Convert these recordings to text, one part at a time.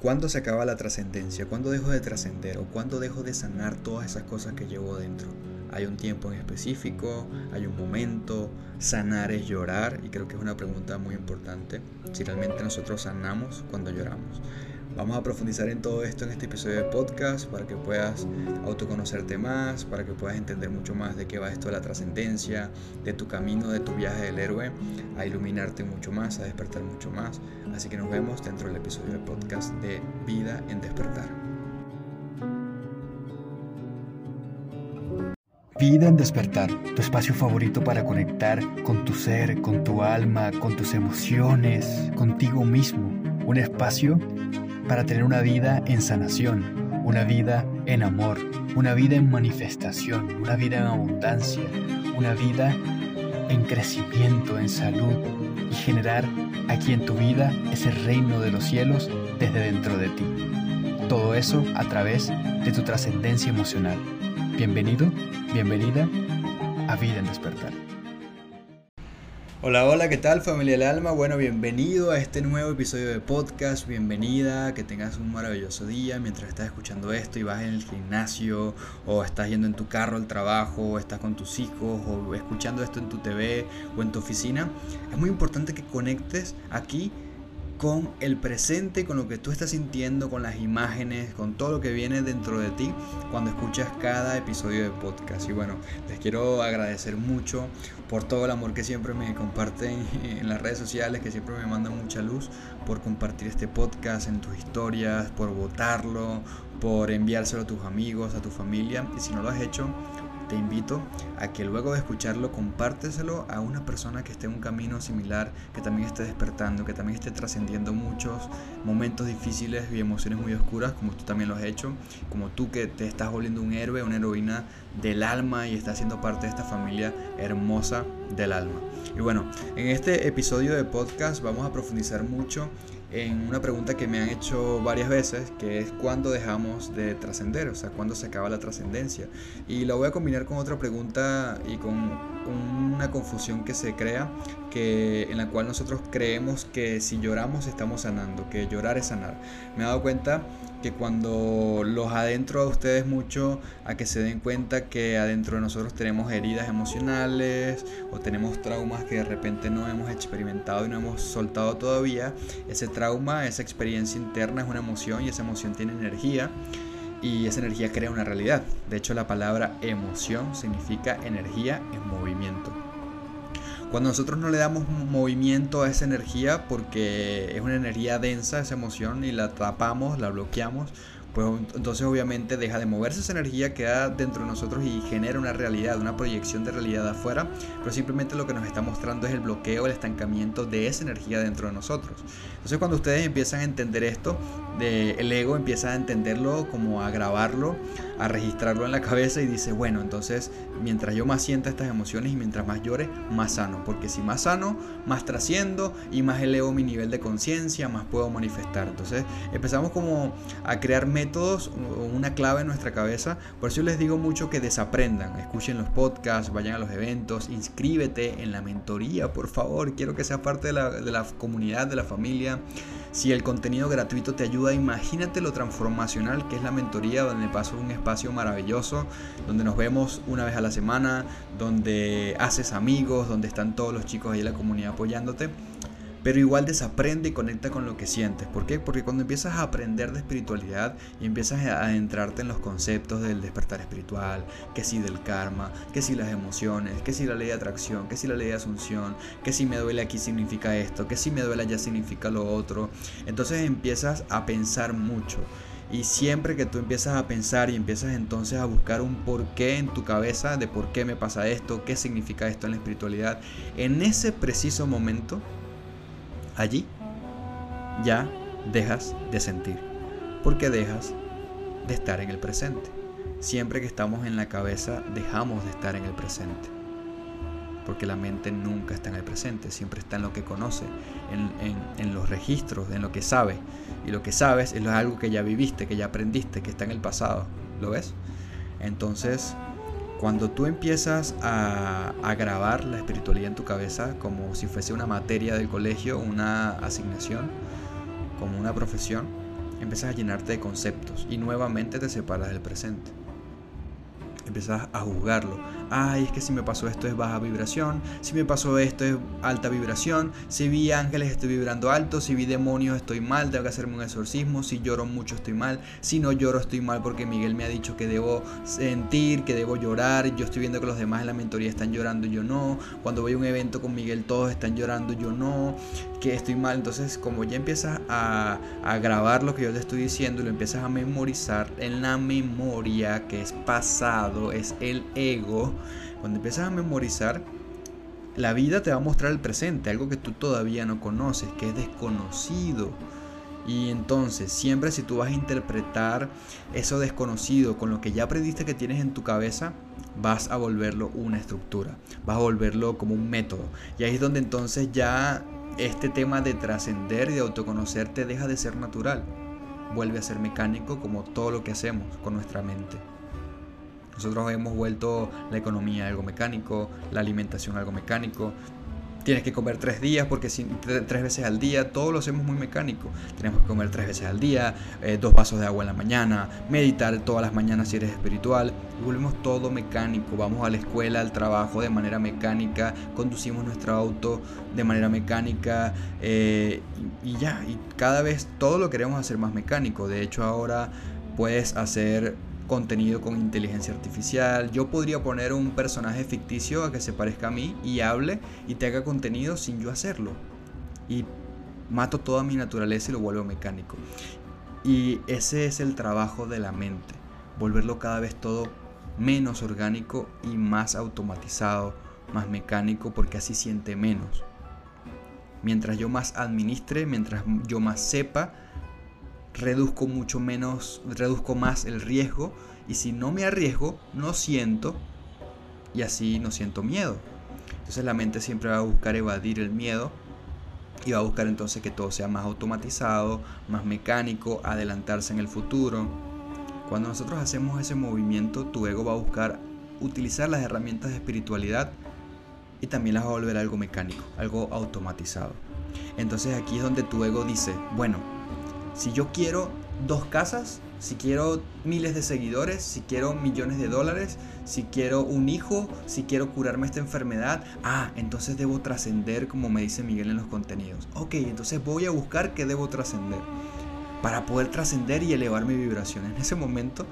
¿Cuándo se acaba la trascendencia? ¿Cuándo dejo de trascender? ¿O cuándo dejo de sanar todas esas cosas que llevo dentro? Hay un tiempo en específico, hay un momento, sanar es llorar y creo que es una pregunta muy importante, si realmente nosotros sanamos cuando lloramos. Vamos a profundizar en todo esto en este episodio de podcast para que puedas autoconocerte más, para que puedas entender mucho más de qué va esto de la trascendencia, de tu camino, de tu viaje del héroe, a iluminarte mucho más, a despertar mucho más. Así que nos vemos dentro del episodio de podcast de Vida en Despertar. Vida en despertar, tu espacio favorito para conectar con tu ser, con tu alma, con tus emociones, contigo mismo. Un espacio para tener una vida en sanación, una vida en amor, una vida en manifestación, una vida en abundancia, una vida en crecimiento, en salud y generar aquí en tu vida ese reino de los cielos desde dentro de ti. Todo eso a través de tu trascendencia emocional. Bienvenido, bienvenida a Vida en Despertar. Hola, hola, ¿qué tal familia del alma? Bueno, bienvenido a este nuevo episodio de podcast, bienvenida, que tengas un maravilloso día mientras estás escuchando esto y vas en el gimnasio o estás yendo en tu carro al trabajo o estás con tus hijos o escuchando esto en tu TV o en tu oficina. Es muy importante que conectes aquí con el presente, con lo que tú estás sintiendo, con las imágenes, con todo lo que viene dentro de ti cuando escuchas cada episodio de podcast. Y bueno, les quiero agradecer mucho por todo el amor que siempre me comparten en las redes sociales, que siempre me mandan mucha luz, por compartir este podcast en tus historias, por votarlo, por enviárselo a tus amigos, a tu familia. Y si no lo has hecho, te invito a que luego de escucharlo compárteselo a una persona que esté en un camino similar, que también esté despertando, que también esté trascendiendo muchos momentos difíciles y emociones muy oscuras, como tú también lo has hecho, como tú que te estás volviendo un héroe, una heroína del alma y estás siendo parte de esta familia hermosa del alma. Y bueno, en este episodio de podcast vamos a profundizar mucho en una pregunta que me han hecho varias veces, que es cuándo dejamos de trascender, o sea, cuándo se acaba la trascendencia. Y la voy a combinar con otra pregunta y con una confusión que se crea, que, en la cual nosotros creemos que si lloramos estamos sanando, que llorar es sanar. Me he dado cuenta que cuando los adentro a ustedes mucho a que se den cuenta que adentro de nosotros tenemos heridas emocionales o tenemos traumas que de repente no hemos experimentado y no hemos soltado todavía, ese trauma, esa experiencia interna es una emoción y esa emoción tiene energía y esa energía crea una realidad. De hecho, la palabra emoción significa energía en movimiento. Cuando nosotros no le damos movimiento a esa energía porque es una energía densa, esa emoción, y la tapamos, la bloqueamos, pues entonces obviamente deja de moverse esa energía, queda dentro de nosotros y genera una realidad, una proyección de realidad afuera, pero simplemente lo que nos está mostrando es el bloqueo, el estancamiento de esa energía dentro de nosotros. Entonces cuando ustedes empiezan a entender esto, el ego empieza a entenderlo, como a grabarlo, a registrarlo en la cabeza y dice, bueno, entonces mientras yo más sienta estas emociones y mientras más llore, más sano, porque si más sano, más trasciendo y más elevo mi nivel de conciencia, más puedo manifestar. Entonces empezamos como a crear métodos, una clave en nuestra cabeza. Por eso les digo mucho que desaprendan, escuchen los podcasts, vayan a los eventos, inscríbete en la mentoría, por favor. Quiero que seas parte de la, de la comunidad, de la familia. Si el contenido gratuito te ayuda, imagínate lo transformacional que es la mentoría, donde paso un espacio maravilloso, donde nos vemos una vez a la semana, donde haces amigos, donde están todos los chicos ahí en la comunidad apoyándote pero igual desaprende y conecta con lo que sientes. ¿Por qué? Porque cuando empiezas a aprender de espiritualidad y empiezas a adentrarte en los conceptos del despertar espiritual, que si del karma, que si las emociones, que si la ley de atracción, que si la ley de asunción, que si me duele aquí significa esto, que si me duele allá significa lo otro, entonces empiezas a pensar mucho. Y siempre que tú empiezas a pensar y empiezas entonces a buscar un porqué en tu cabeza de por qué me pasa esto, qué significa esto en la espiritualidad, en ese preciso momento allí ya dejas de sentir, porque dejas de estar en el presente. Siempre que estamos en la cabeza dejamos de estar en el presente, porque la mente nunca está en el presente, siempre está en lo que conoce, en, los registros, en lo que sabe. Y lo que sabes es algo que ya viviste, que ya aprendiste, que está en el pasado. ¿Lo ves? Entonces, cuando tú empiezas a, grabar la espiritualidad en tu cabeza como si fuese una materia del colegio, una asignación, como una profesión, empiezas a llenarte de conceptos y nuevamente te separas del presente empiezas a juzgarlo. Ay, es que si me pasó esto es baja vibración, si me pasó esto es alta vibración, si vi ángeles estoy vibrando alto, si vi demonios estoy mal, tengo que hacerme un exorcismo, si lloro mucho estoy mal, si no lloro estoy mal porque Miguel me ha dicho que debo sentir, que debo llorar, yo estoy viendo que los demás en la mentoría están llorando, yo no, cuando voy a un evento con Miguel todos están llorando, yo no, que estoy mal, entonces como ya empiezas a, a grabar lo que yo te estoy diciendo y lo empiezas a memorizar en la memoria que es pasado, es el ego, cuando empiezas a memorizar, la vida te va a mostrar el presente, algo que tú todavía no conoces, que es desconocido. Y entonces, siempre si tú vas a interpretar eso desconocido con lo que ya aprendiste que tienes en tu cabeza, vas a volverlo una estructura, vas a volverlo como un método. Y ahí es donde entonces ya este tema de trascender y de autoconocerte deja de ser natural, vuelve a ser mecánico como todo lo que hacemos con nuestra mente. Nosotros hemos vuelto la economía algo mecánico, la alimentación algo mecánico. Tienes que comer tres días porque si, tres veces al día, todo lo hacemos muy mecánico. Tenemos que comer tres veces al día, eh, dos vasos de agua en la mañana, meditar todas las mañanas si eres espiritual. Volvemos todo mecánico. Vamos a la escuela, al trabajo de manera mecánica, conducimos nuestro auto de manera mecánica eh, y ya. Y cada vez todo lo queremos hacer más mecánico. De hecho ahora puedes hacer contenido con inteligencia artificial. Yo podría poner un personaje ficticio a que se parezca a mí y hable y te haga contenido sin yo hacerlo. Y mato toda mi naturaleza y lo vuelvo mecánico. Y ese es el trabajo de la mente. Volverlo cada vez todo menos orgánico y más automatizado, más mecánico, porque así siente menos. Mientras yo más administre, mientras yo más sepa, reduzco mucho menos, reduzco más el riesgo y si no me arriesgo, no siento y así no siento miedo. Entonces la mente siempre va a buscar evadir el miedo y va a buscar entonces que todo sea más automatizado, más mecánico, adelantarse en el futuro. Cuando nosotros hacemos ese movimiento, tu ego va a buscar utilizar las herramientas de espiritualidad y también las va a volver algo mecánico, algo automatizado. Entonces aquí es donde tu ego dice, bueno, si yo quiero dos casas, si quiero miles de seguidores, si quiero millones de dólares, si quiero un hijo, si quiero curarme esta enfermedad, ah, entonces debo trascender como me dice Miguel en los contenidos. Ok, entonces voy a buscar qué debo trascender para poder trascender y elevar mi vibración. En ese momento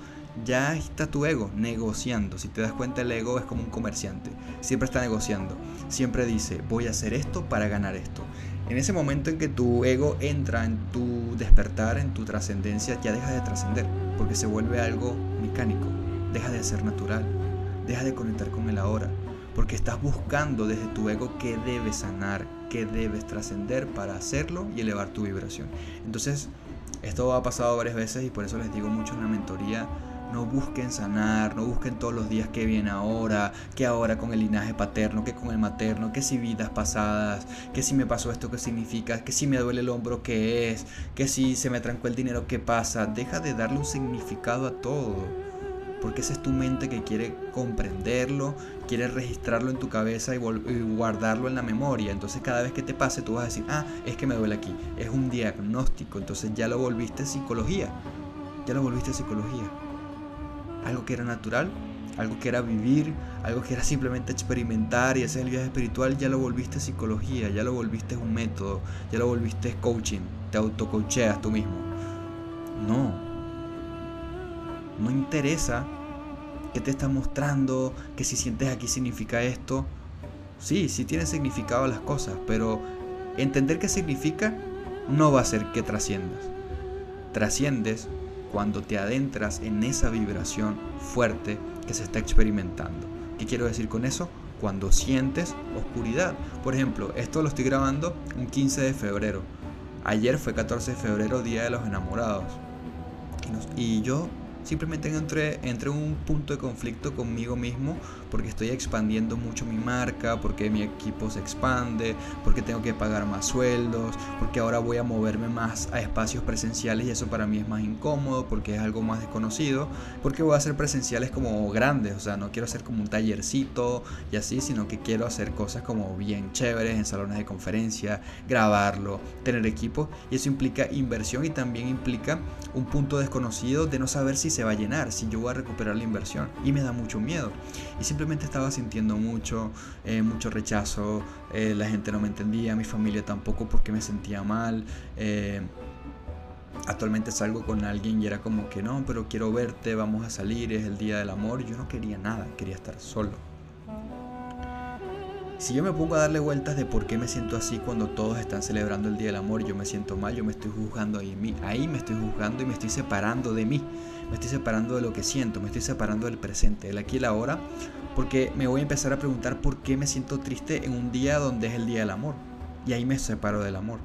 ya está tu ego negociando. Si te das cuenta, el ego es como un comerciante. Siempre está negociando. Siempre dice, voy a hacer esto para ganar esto. En ese momento en que tu ego entra en tu despertar, en tu trascendencia, ya deja de trascender, porque se vuelve algo mecánico, deja de ser natural, deja de conectar con el ahora, porque estás buscando desde tu ego qué debes sanar, qué debes trascender para hacerlo y elevar tu vibración. Entonces, esto ha pasado varias veces y por eso les digo mucho en la mentoría, no busquen sanar, no busquen todos los días que viene ahora, que ahora con el linaje paterno, que con el materno, que si vidas pasadas, que si me pasó esto, qué significa, que si me duele el hombro, qué es, que si se me trancó el dinero, qué pasa. Deja de darle un significado a todo, porque esa es tu mente que quiere comprenderlo, quiere registrarlo en tu cabeza y, y guardarlo en la memoria. Entonces cada vez que te pase tú vas a decir, ah, es que me duele aquí, es un diagnóstico, entonces ya lo volviste psicología, ya lo volviste psicología algo que era natural, algo que era vivir, algo que era simplemente experimentar y hacer el viaje espiritual, ya lo volviste psicología, ya lo volviste un método, ya lo volviste coaching, te autocoacheas tú mismo. No, no interesa que te está mostrando, que si sientes aquí significa esto. Sí, sí tiene significado las cosas, pero entender qué significa no va a hacer que trasciendas. Trasciendes cuando te adentras en esa vibración fuerte que se está experimentando. ¿Qué quiero decir con eso? Cuando sientes oscuridad. Por ejemplo, esto lo estoy grabando un 15 de febrero. Ayer fue 14 de febrero, Día de los Enamorados. Y, yo Simplemente entre, entre un punto de conflicto conmigo mismo porque estoy expandiendo mucho mi marca, porque mi equipo se expande, porque tengo que pagar más sueldos, porque ahora voy a moverme más a espacios presenciales y eso para mí es más incómodo porque es algo más desconocido, porque voy a hacer presenciales como grandes, o sea, no quiero hacer como un tallercito y así, sino que quiero hacer cosas como bien chéveres en salones de conferencia, grabarlo, tener equipo y eso implica inversión y también implica un punto desconocido de no saber si se va a llenar, si yo voy a recuperar la inversión y me da mucho miedo. Y simplemente estaba sintiendo mucho, eh, mucho rechazo, eh, la gente no me entendía, mi familia tampoco porque me sentía mal. Eh, actualmente salgo con alguien y era como que no, pero quiero verte, vamos a salir, es el día del amor. Yo no quería nada, quería estar solo. Si yo me pongo a darle vueltas de por qué me siento así cuando todos están celebrando el Día del Amor, yo me siento mal, yo me estoy juzgando ahí, ahí me estoy juzgando y me estoy separando de mí, me estoy separando de lo que siento, me estoy separando del presente, del aquí y el ahora, porque me voy a empezar a preguntar por qué me siento triste en un día donde es el día del amor. Y ahí me separo del amor.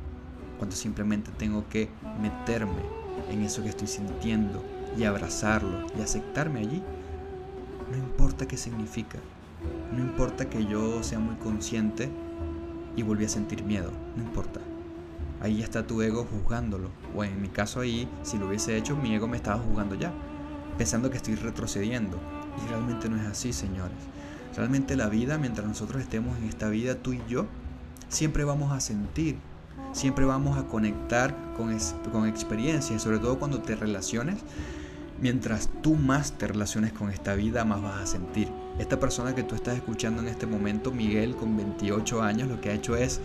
Cuando simplemente tengo que meterme en eso que estoy sintiendo y abrazarlo y aceptarme allí. No importa qué significa. No importa que yo sea muy consciente y volví a sentir miedo. No importa. Ahí está tu ego juzgándolo. O en mi caso ahí, si lo hubiese hecho, mi ego me estaba juzgando ya. Pensando que estoy retrocediendo. Y realmente no es así, señores. Realmente la vida, mientras nosotros estemos en esta vida, tú y yo, siempre vamos a sentir, siempre vamos a conectar con, con experiencias, sobre todo cuando te relaciones. Mientras tú más te relaciones con esta vida, más vas a sentir. Esta persona que tú estás escuchando en este momento, Miguel, con 28 años, lo que ha hecho es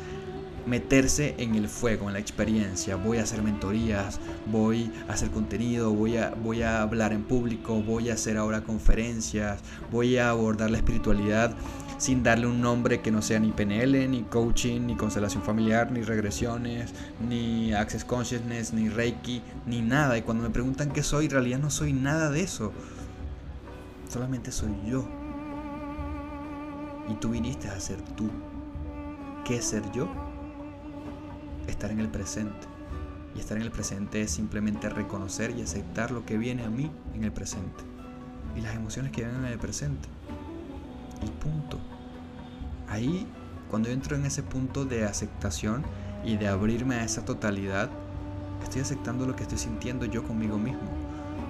meterse en el fuego, en la experiencia. Voy a hacer mentorías, voy a hacer contenido, voy a, voy a hablar en público, voy a hacer ahora conferencias, voy a abordar la espiritualidad sin darle un nombre que no sea ni PNL, ni coaching, ni constelación familiar, ni regresiones, ni access consciousness, ni reiki, ni nada. Y cuando me preguntan qué soy, en realidad no soy nada de eso. Solamente soy yo. Y tú viniste a ser tú. ¿Qué ser yo? estar en el presente. Y estar en el presente es simplemente reconocer y aceptar lo que viene a mí en el presente. Y las emociones que vienen en el presente. Y punto. Ahí, cuando entro en ese punto de aceptación y de abrirme a esa totalidad, estoy aceptando lo que estoy sintiendo yo conmigo mismo.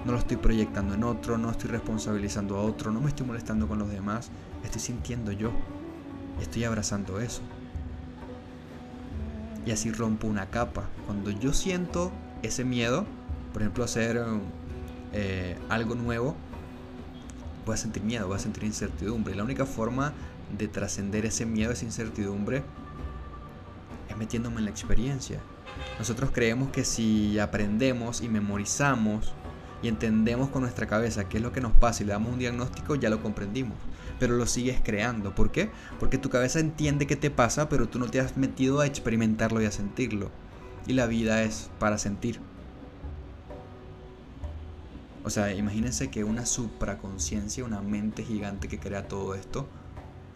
No lo estoy proyectando en otro, no estoy responsabilizando a otro, no me estoy molestando con los demás, estoy sintiendo yo. Estoy abrazando eso y así rompo una capa. Cuando yo siento ese miedo, por ejemplo, hacer eh, algo nuevo, voy a sentir miedo, voy a sentir incertidumbre. Y la única forma de trascender ese miedo, esa incertidumbre, es metiéndome en la experiencia. Nosotros creemos que si aprendemos y memorizamos y entendemos con nuestra cabeza qué es lo que nos pasa y le damos un diagnóstico, ya lo comprendimos. Pero lo sigues creando. ¿Por qué? Porque tu cabeza entiende qué te pasa, pero tú no te has metido a experimentarlo y a sentirlo. Y la vida es para sentir. O sea, imagínense que una supraconciencia, una mente gigante que crea todo esto,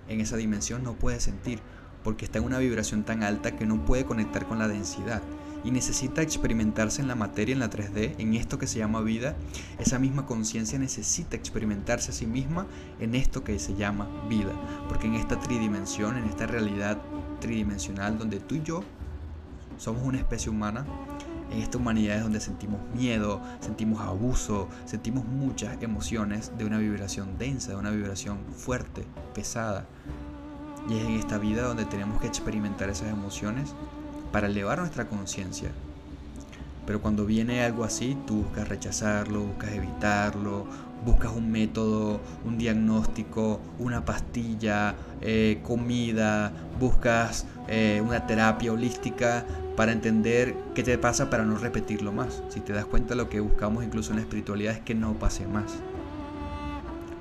en esa dimensión no puede sentir, porque está en una vibración tan alta que no puede conectar con la densidad y necesita experimentarse en la materia, en la 3D, en esto que se llama vida, esa misma conciencia necesita experimentarse a sí misma en esto que se llama vida. Porque en esta tridimensión, en esta realidad tridimensional donde tú y yo somos una especie humana, en esta humanidad es donde sentimos miedo, sentimos abuso, sentimos muchas emociones de una vibración densa, de una vibración fuerte, pesada. Y es en esta vida donde tenemos que experimentar esas emociones para elevar nuestra conciencia. Pero cuando viene algo así, tú buscas rechazarlo, buscas evitarlo, buscas un método, un diagnóstico, una pastilla, eh, comida, buscas eh, una terapia holística para entender qué te pasa para no repetirlo más. Si te das cuenta, lo que buscamos incluso en la espiritualidad es que no pase más.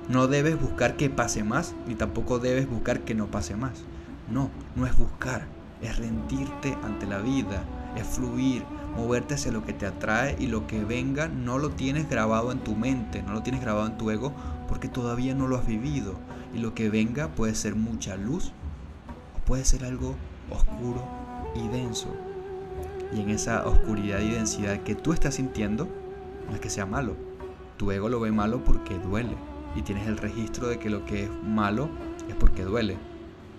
No debes buscar que pase más, ni tampoco debes buscar que no pase más. No, no es buscar, es rendirte ante la vida, es fluir, moverte hacia lo que te atrae y lo que venga no lo tienes grabado en tu mente, no lo tienes grabado en tu ego porque todavía no lo has vivido. Y lo que venga puede ser mucha luz o puede ser algo oscuro y denso. Y en esa oscuridad y densidad que tú estás sintiendo, no es que sea malo, Tu ego lo ve malo porque duele. Y tienes el registro de que lo que es malo es porque duele.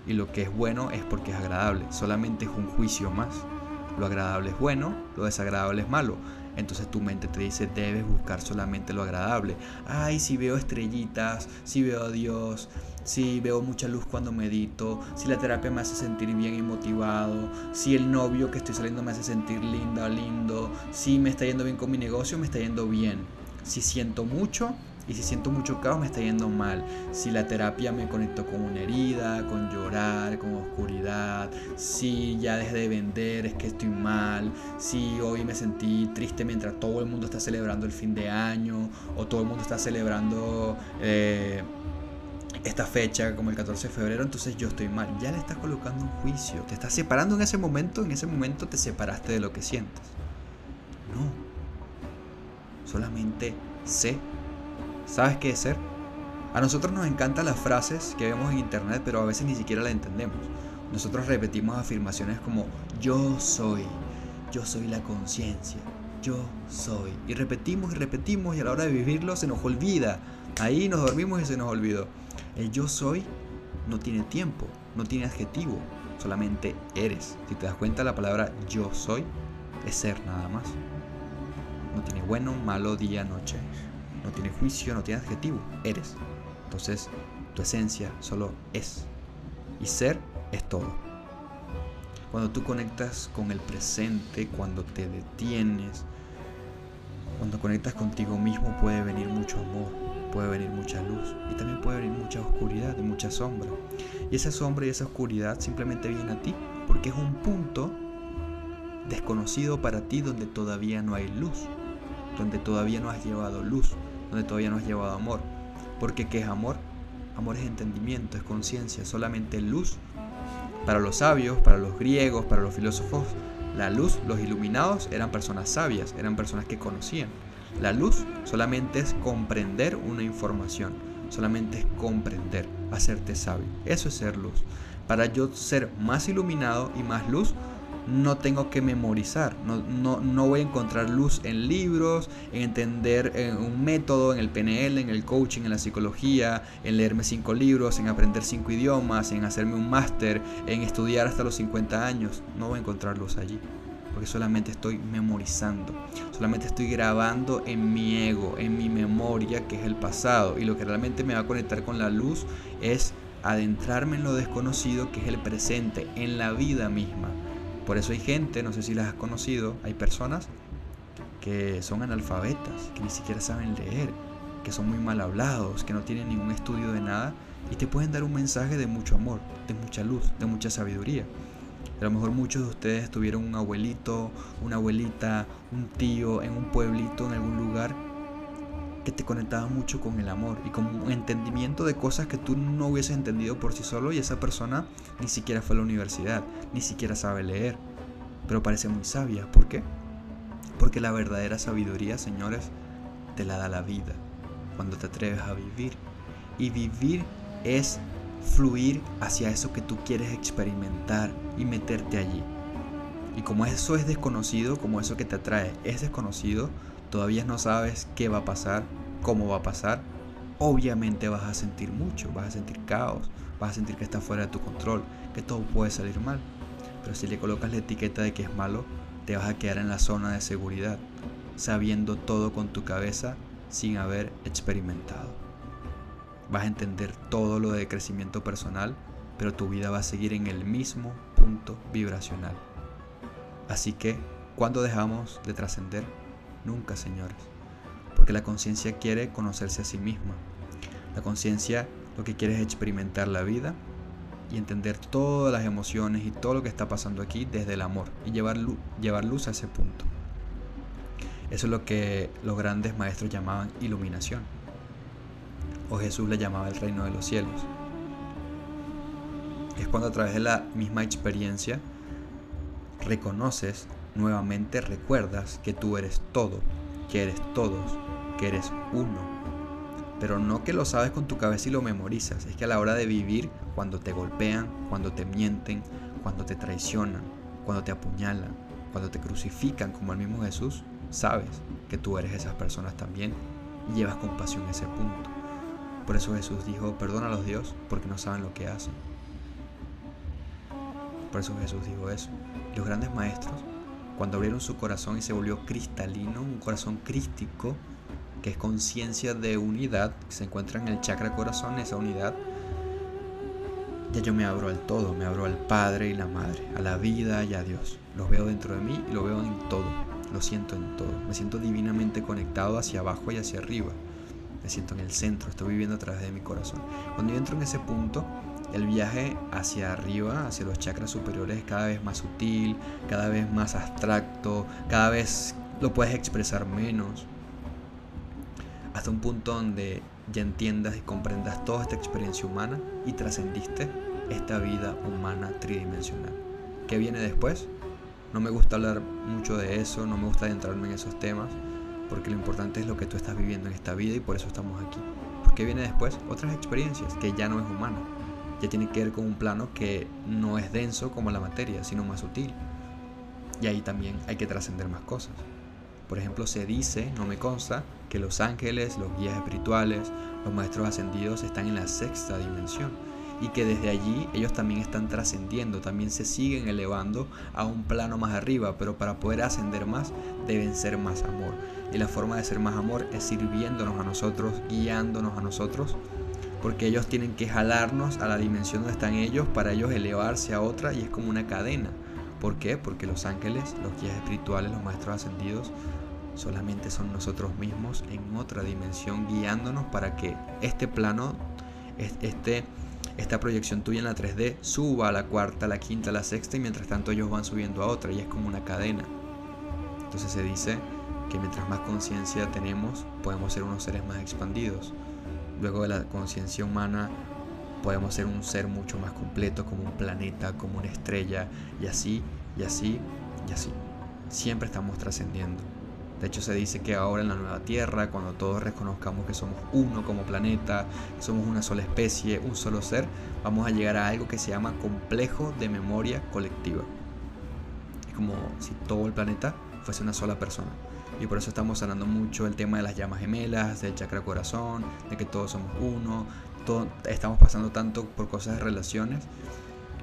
Y lo que es bueno es porque es agradable. Solamente es un juicio más. Lo agradable es bueno, lo desagradable es malo. Entonces tu mente te dice, debes buscar solamente lo agradable. Ay, si veo estrellitas, si veo a Dios, si veo mucha luz cuando medito, si la terapia me hace sentir bien y motivado, si el novio que estoy saliendo me hace sentir linda lindo, si me está yendo bien con mi negocio, me está yendo bien. Si siento mucho, y si siento mucho caos me está yendo mal. Si la terapia me conectó con una herida, con llorar, con oscuridad. Si ya dejé de vender, es que estoy mal. Si hoy me sentí triste mientras todo el mundo está celebrando el fin de año. O todo el mundo está celebrando... Eh, esta fecha como el 14 de febrero, entonces yo estoy mal. Ya le estás colocando un juicio. Te estás separando en ese momento, en ese momento te separaste de lo que sientes. No. Solamente sé. ¿Sabes qué es ser? A nosotros nos encantan las frases que vemos en internet, pero a veces ni siquiera las entendemos. Nosotros repetimos afirmaciones como yo soy, yo soy la conciencia, yo soy. Y repetimos y repetimos y a la hora de vivirlo se nos olvida. Ahí nos dormimos y se nos olvidó. El yo soy no tiene tiempo, no tiene adjetivo, solamente eres. Si te das cuenta, la palabra yo soy es ser nada más. No tiene bueno, malo, día, noche. No tiene juicio, no tiene adjetivo, eres. Entonces, tu esencia solo es. Y ser es todo. Cuando tú conectas con el presente, cuando te detienes, cuando conectas contigo mismo puede venir mucho amor, puede venir mucha luz y también puede venir mucha oscuridad y mucha sombra. Y esa sombra y esa oscuridad simplemente viene a ti porque es un punto desconocido para ti donde todavía no hay luz, donde todavía no has llevado luz, donde todavía no has llevado amor. Porque ¿qué es amor? Amor es entendimiento, es conciencia, solamente luz. Para los sabios, para los griegos, para los filósofos, la luz, los iluminados eran personas sabias, eran personas que conocían. La luz solamente es comprender una información, solamente es comprender, hacerte sabio. Eso es ser luz. Para yo ser más iluminado y más luz, no tengo que memorizar, no, no, voy a encontrar luz en libros, en entender en un método, en el PNL, en el coaching, en la psicología, en leerme cinco libros, en aprender cinco idiomas, en hacerme un máster, en estudiar hasta los 50 años. No voy a encontrar luz allí porque solamente estoy memorizando, solamente estoy grabando en mi ego, en mi memoria, que es el pasado, y lo que realmente me va a conectar con la luz es adentrarme en lo desconocido, que es el presente, en la vida misma. Por eso hay gente, no sé si las has conocido, hay personas que son analfabetas, que ni siquiera saben leer, que son muy mal hablados, que no tienen ningún estudio de nada y te pueden dar un mensaje de mucho amor, de mucha luz, de mucha sabiduría. A lo mejor muchos de ustedes tuvieron un abuelito, una abuelita, un tío en un pueblito, en algún lugar, que te conectaba mucho con el amor y con un entendimiento de cosas que tú no hubieses entendido por sí solo y esa persona ni siquiera fue a la universidad, ni siquiera sabe leer, pero parece muy sabia. ¿Por qué? Porque la verdadera sabiduría, señores, te la da la vida, cuando te atreves a vivir. Y vivir es fluir hacia eso que tú quieres experimentar y meterte allí. Y como eso es desconocido, como eso que te atrae es desconocido, todavía no sabes qué va a pasar, cómo va a pasar, obviamente vas a sentir mucho, vas a sentir caos, vas a sentir que está fuera de tu control, que todo puede salir mal. Pero si le colocas la etiqueta de que es malo, te vas a quedar en la zona de seguridad, sabiendo todo con tu cabeza sin haber experimentado vas a entender todo lo de crecimiento personal, pero tu vida va a seguir en el mismo punto vibracional. Así que, ¿cuándo dejamos de trascender? Nunca, señores. Porque la conciencia quiere conocerse a sí misma. La conciencia lo que quiere es experimentar la vida y entender todas las emociones y todo lo que está pasando aquí desde el amor y llevar luz, llevar luz a ese punto. Eso es lo que los grandes maestros llamaban iluminación o Jesús le llamaba el reino de los cielos. Es cuando a través de la misma experiencia reconoces nuevamente, recuerdas que tú eres todo, que eres todos, que eres uno. Pero no que lo sabes con tu cabeza y lo memorizas, es que a la hora de vivir, cuando te golpean, cuando te mienten, cuando te traicionan, cuando te apuñalan, cuando te crucifican como el mismo Jesús, sabes que tú eres esas personas también y llevas compasión a ese punto. Por eso Jesús dijo, perdona a los Dios porque no saben lo que hacen. Por eso Jesús dijo eso. Los grandes maestros, cuando abrieron su corazón y se volvió cristalino, un corazón crístico, que es conciencia de unidad, que se encuentra en el chakra corazón, esa unidad, ya yo me abro al todo, me abro al Padre y la Madre, a la vida y a Dios. Los veo dentro de mí y lo veo en todo, lo siento en todo. Me siento divinamente conectado hacia abajo y hacia arriba. Me siento en el centro, estoy viviendo a través de mi corazón. Cuando yo entro en ese punto, el viaje hacia arriba, hacia los chakras superiores, es cada vez más sutil, cada vez más abstracto, cada vez lo puedes expresar menos. Hasta un punto donde ya entiendas y comprendas toda esta experiencia humana y trascendiste esta vida humana tridimensional. ¿Qué viene después? No me gusta hablar mucho de eso, no me gusta adentrarme en esos temas, porque lo importante es lo que tú estás viviendo en esta vida y por eso estamos aquí. ¿Qué viene después? Otras experiencias que ya no es humana, ya tiene que ver con un plano que no es denso como la materia, sino más sutil. Y ahí también hay que trascender más cosas. Por ejemplo, se dice, no me consta, que los ángeles, los guías espirituales, los maestros ascendidos están en la sexta dimensión y que desde allí ellos también están trascendiendo, también se siguen elevando a un plano más arriba, pero para poder ascender más deben ser más amor. Y la forma de ser más amor es sirviéndonos a nosotros, guiándonos a nosotros, porque ellos tienen que jalarnos a la dimensión donde están ellos para ellos elevarse a otra y es como una cadena. ¿Por qué? Porque los ángeles, los guías espirituales, los maestros ascendidos, solamente son nosotros mismos en otra dimensión guiándonos para que este plano, este, esta proyección tuya en la 3D suba a la cuarta, a la quinta, a la sexta y mientras tanto ellos van subiendo a otra y es como una cadena. Entonces se dice que mientras más conciencia tenemos podemos ser unos seres más expandidos. Luego de la conciencia humana podemos ser un ser mucho más completo como un planeta, como una estrella y así, y así, y así. Siempre estamos trascendiendo. De hecho se dice que ahora en la nueva Tierra, cuando todos reconozcamos que somos uno como planeta, somos una sola especie, un solo ser, vamos a llegar a algo que se llama complejo de memoria colectiva. Es como si todo el planeta fuese una sola persona. Y por eso estamos hablando mucho del tema de las llamas gemelas, del chakra corazón, de que todos somos uno, estamos pasando tanto por cosas de relaciones,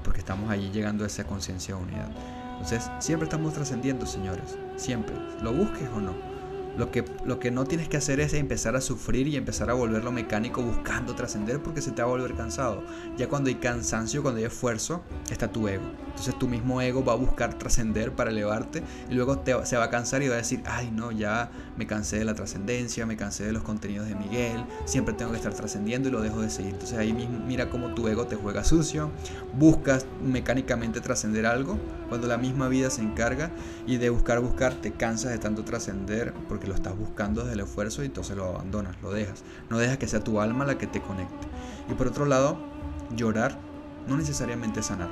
porque estamos allí llegando a esa conciencia de unidad. Entonces, siempre estamos trascendiendo, señores. Siempre. Lo busques o no. Lo que, lo que no tienes que hacer es empezar a sufrir y empezar a volverlo mecánico buscando trascender porque se te va a volver cansado. Ya cuando hay cansancio, cuando hay esfuerzo, está tu ego. Entonces tu mismo ego va a buscar trascender para elevarte y luego te, se va a cansar y va a decir, ay no, ya me cansé de la trascendencia, me cansé de los contenidos de Miguel, siempre tengo que estar trascendiendo y lo dejo de seguir. Entonces ahí mismo mira cómo tu ego te juega sucio, buscas mecánicamente trascender algo cuando la misma vida se encarga y de buscar, buscar, te cansas de tanto trascender porque lo estás buscando desde el esfuerzo y entonces lo abandonas, lo dejas. No dejas que sea tu alma la que te conecte. Y por otro lado, llorar no necesariamente sanar.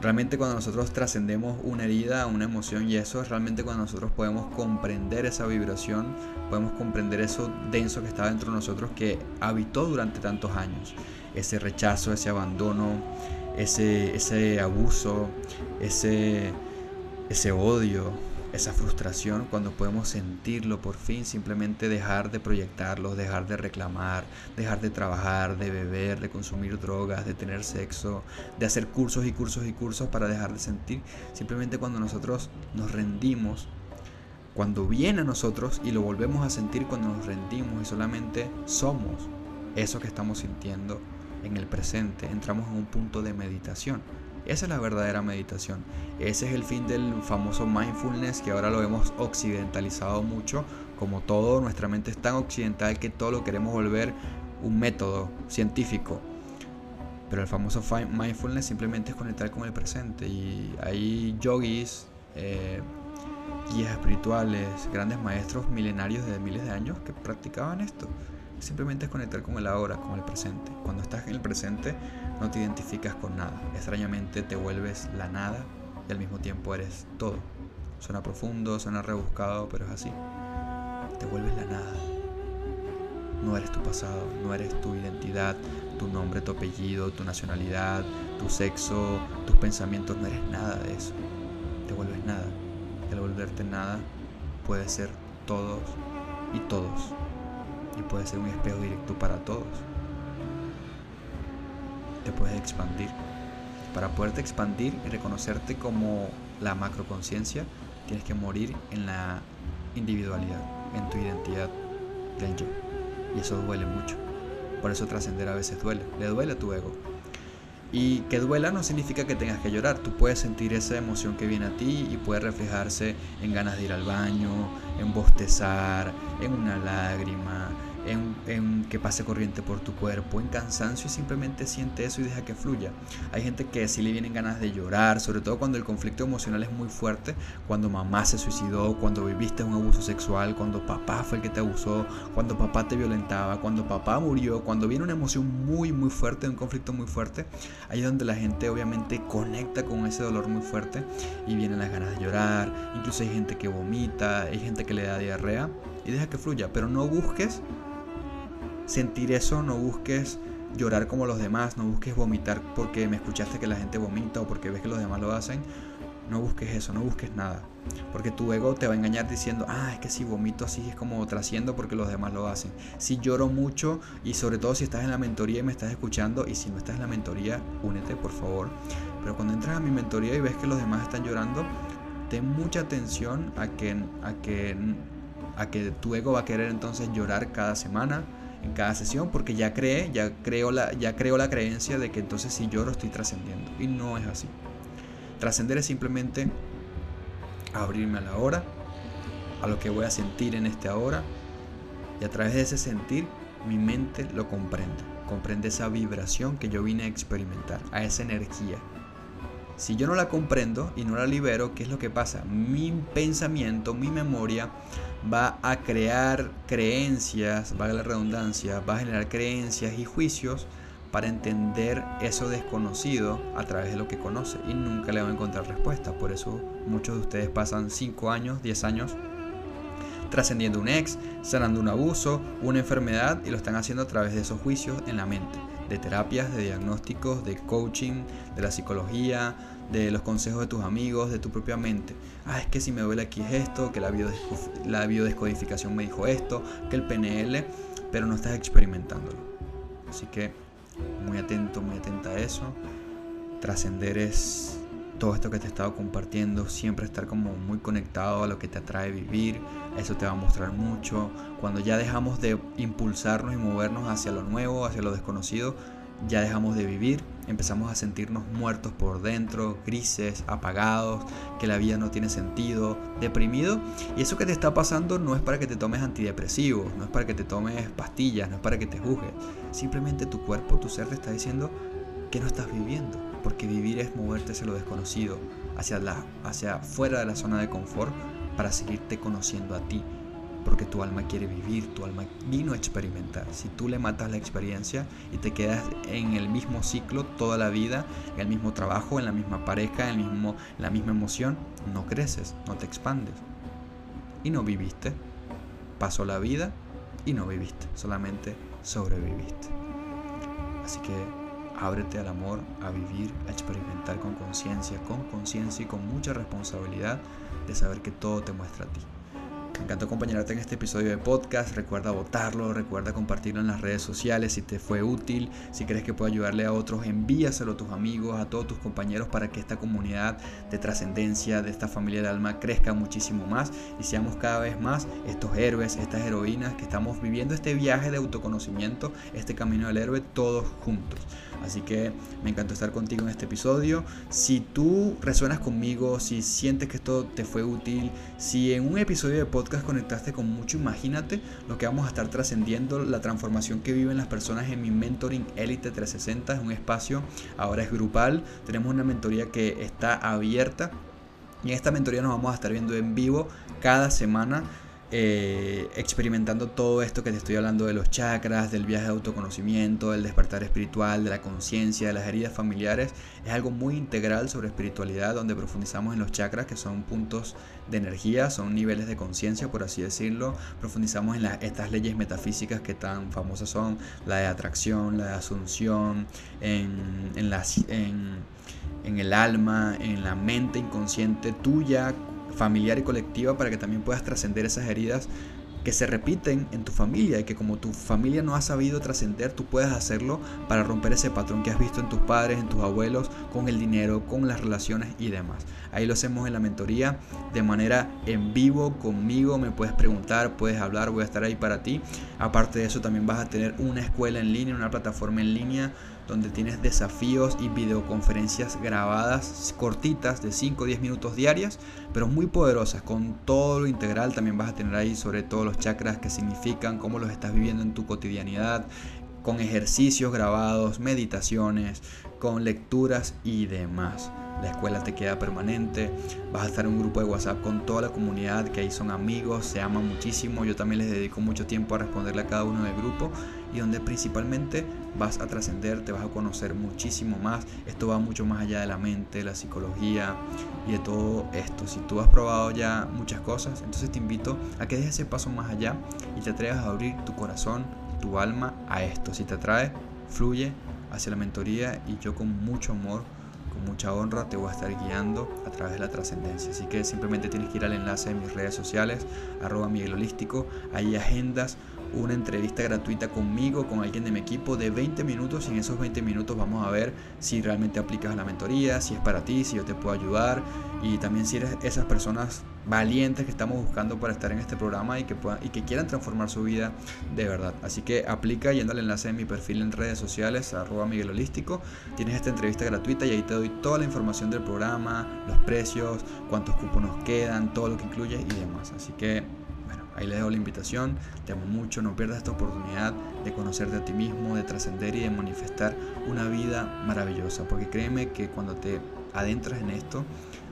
Realmente cuando nosotros trascendemos una herida, una emoción y eso es realmente cuando nosotros podemos comprender esa vibración, podemos comprender eso denso que está dentro de nosotros que habitó durante tantos años. Ese rechazo, ese abandono, ese, ese abuso, ese, ese odio, esa frustración cuando podemos sentirlo por fin, simplemente dejar de proyectarlo, dejar de reclamar, dejar de trabajar, de beber, de consumir drogas, de tener sexo, de hacer cursos y cursos y cursos para dejar de sentir. Simplemente cuando nosotros nos rendimos, cuando viene a nosotros y lo volvemos a sentir cuando nos rendimos y solamente somos eso que estamos sintiendo en el presente, entramos en un punto de meditación. Esa es la verdadera meditación. Ese es el fin del famoso mindfulness que ahora lo hemos occidentalizado mucho. Como todo, nuestra mente es tan occidental que todo lo queremos volver un método científico. Pero el famoso mindfulness simplemente es conectar con el presente. Y hay yogis, eh, guías espirituales, grandes maestros milenarios de miles de años que practicaban esto. Simplemente es conectar con el ahora, con el presente. Cuando estás en el presente no te identificas con nada. Extrañamente te vuelves la nada y al mismo tiempo eres todo. Suena profundo, suena rebuscado, pero es así. Te vuelves la nada. No eres tu pasado, no eres tu identidad, tu nombre, tu apellido, tu nacionalidad, tu sexo, tus pensamientos, no eres nada de eso. Te vuelves nada. Y al volverte nada, puedes ser todos y todos. Y puede ser un espejo directo para todos. Te puedes expandir. Para poderte expandir y reconocerte como la macroconciencia, tienes que morir en la individualidad, en tu identidad del yo. Y eso duele mucho. Por eso trascender a veces duele. Le duele a tu ego. Y que duela no significa que tengas que llorar. Tú puedes sentir esa emoción que viene a ti y puede reflejarse en ganas de ir al baño, en bostezar, en una lágrima, en, que pase corriente por tu cuerpo, en cansancio y simplemente siente eso y deja que fluya. Hay gente que sí le vienen ganas de llorar, sobre todo cuando el conflicto emocional es muy fuerte, cuando mamá se suicidó, cuando viviste un abuso sexual, cuando papá fue el que te abusó, cuando papá te violentaba, cuando papá murió, cuando viene una emoción muy muy fuerte, un conflicto muy fuerte, ahí es donde la gente obviamente conecta con ese dolor muy fuerte y vienen las ganas de llorar, incluso hay gente que vomita, hay gente que le da diarrea y deja que fluya, pero no busques sentir eso, no busques llorar como los demás, no busques vomitar porque me escuchaste que la gente vomita o porque ves que los demás lo hacen. No busques eso, no busques nada. Porque tu ego te va a engañar diciendo, ah, es que si vomito así es como trasciendo porque los demás lo hacen. Si lloro mucho y sobre todo si estás en la mentoría y me estás escuchando y si no estás en la mentoría, únete por favor. Pero cuando entras a mi mentoría y ves que los demás están llorando, ten mucha atención a que, a que, a que tu ego va a querer entonces llorar cada semana, en cada sesión porque ya cree, ya creo la, ya creo la creencia de que entonces si lloro estoy trascendiendo. Y no es así. Trascender es simplemente abrirme a la hora, a lo que voy a sentir en este ahora, y a través de ese sentir mi mente lo comprende. Comprende esa vibración que yo vine a experimentar, a esa energía. Si yo no la comprendo y no la libero, ¿qué es lo que pasa? Mi pensamiento, mi memoria va a crear creencias, valga la redundancia, va a generar creencias y juicios para entender eso desconocido a través de lo que conoce y nunca le va a encontrar respuesta. Por eso muchos de ustedes pasan 5 años, 10 años trascendiendo un ex, sanando un abuso, una enfermedad y lo están haciendo a través de esos juicios en la mente, de terapias, de diagnósticos, de coaching, de la psicología, de los consejos de tus amigos, de tu propia mente. Ah, es que si me duele aquí es esto, que la, la biodescodificación me dijo esto, que el PNL, pero no estás experimentándolo. Así que muy atento, muy atenta a eso. Trascender es todo esto que te he estado compartiendo, siempre estar como muy conectado a lo que te atrae vivir, eso te va a mostrar mucho. Cuando ya dejamos de impulsarnos y movernos hacia lo nuevo, hacia lo desconocido, ya dejamos de vivir, empezamos a sentirnos muertos por dentro, grises, apagados, que la vida no tiene sentido, deprimido. Y eso que te está pasando no es para que te tomes antidepresivos, no es para que te tomes pastillas, no es para que te juzgues. Simplemente tu cuerpo, tu ser te está diciendo que no estás viviendo, porque vivir es moverte hacia lo desconocido, hacia, la, hacia fuera de la zona de confort para seguirte conociendo a ti, porque tu alma quiere vivir, tu alma vino a experimentar. Si tú le matas la experiencia y te quedas en el mismo ciclo toda la vida, en el mismo trabajo, en la misma pareja, en, el mismo, la misma emoción, no creces, no te expandes. Y no viviste. Pasó la vida y no viviste, solamente sobreviviste. Así que ábrete al amor, a vivir, a experimentar con conciencia, con conciencia y con mucha responsabilidad de saber que todo te muestra a ti. Me encantó acompañarte en este episodio de podcast. Recuerda votarlo, recuerda compartirlo en las redes sociales si te fue útil. Si crees que puede ayudarle a otros, envíaselo a tus amigos, a todos tus compañeros para que esta comunidad de trascendencia, de esta familia de alma crezca muchísimo más y seamos cada vez más estos héroes, estas heroínas que estamos viviendo este viaje de autoconocimiento, este camino del héroe todos juntos. Así que me encantó estar contigo en este episodio. Si tú resuenas conmigo, si sientes que esto te fue útil, si en un episodio de podcast conectaste con mucho, imagínate lo que vamos a estar trascendiendo, la transformación que viven las personas en mi mentoring Elite 360. Es un espacio, ahora es grupal. Tenemos una mentoría que está abierta. Y en esta mentoría nos vamos a estar viendo en vivo cada semana eh, experimentando todo esto que te estoy hablando de los chakras, del viaje de autoconocimiento, del despertar espiritual, de la conciencia, de las heridas familiares. Es algo muy integral sobre espiritualidad donde profundizamos en los chakras que son puntos de energía, son niveles de conciencia por así decirlo. Profundizamos en estas leyes metafísicas que tan famosas son la de atracción, la de asunción, en, el alma, en la mente inconsciente tuya familiar y colectiva para que también puedas trascender esas heridas que se repiten en tu familia y que como tu familia no ha sabido trascender, tú puedes hacerlo para romper ese patrón que has visto en tus padres, en tus abuelos, con el dinero, con las relaciones y demás. Ahí lo hacemos en la mentoría de manera en vivo conmigo, me puedes preguntar, puedes hablar, voy a estar ahí para ti. Aparte de eso también vas a tener una escuela en línea, una plataforma en línea donde tienes desafíos y videoconferencias grabadas cortitas de 5 o 10 minutos diarias, pero muy poderosas, con todo lo integral. También vas a tener ahí sobre todo los chakras que significan, cómo los estás viviendo en tu cotidianidad, con ejercicios grabados, meditaciones, con lecturas y demás. La escuela te queda permanente, vas a estar en un grupo de WhatsApp con toda la comunidad que ahí son amigos, se aman muchísimo, yo también les dedico mucho tiempo a responderle a cada uno del grupo y donde principalmente vas a trascender, te vas a conocer muchísimo más, esto va mucho más allá de la mente, la psicología y de todo esto, si tú has probado ya muchas cosas, entonces te invito a que des ese paso más allá y te atrevas a abrir tu corazón, tu alma a esto, si te atrae, fluye hacia la mentoría y yo con mucho amor mucha honra te voy a estar guiando a través de la trascendencia. Así que simplemente tienes que ir al enlace de mis redes sociales, arroba Miguel Holístico, hay agendas una entrevista gratuita conmigo, con alguien de mi equipo de 20 minutos y en esos 20 minutos vamos a ver si realmente aplicas la mentoría, si es para ti, si yo te puedo ayudar y también si eres esas personas valientes que estamos buscando para estar en este programa y que, puedan, y que quieran transformar su vida de verdad. Así que aplica yendo al enlace de mi perfil en redes sociales, arroba Miguel Holístico. Tienes esta entrevista gratuita y ahí te doy toda la información del programa, los precios, cuántos cupos nos quedan, todo lo que incluye y demás. Así que Ahí les dejo la invitación, te amo mucho, no pierdas esta oportunidad de conocerte a ti mismo, de trascender y de manifestar una vida maravillosa, porque créeme que cuando te adentras en esto,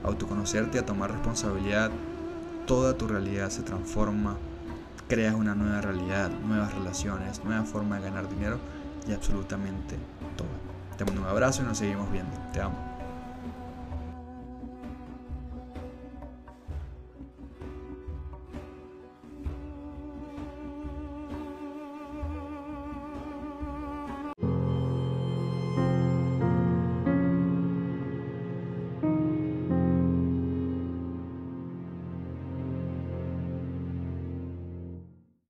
autoconocerte, a tomar responsabilidad, toda tu realidad se transforma, creas una nueva realidad, nuevas relaciones, nueva forma de ganar dinero y absolutamente todo. Te mando un abrazo y nos seguimos viendo. Te amo.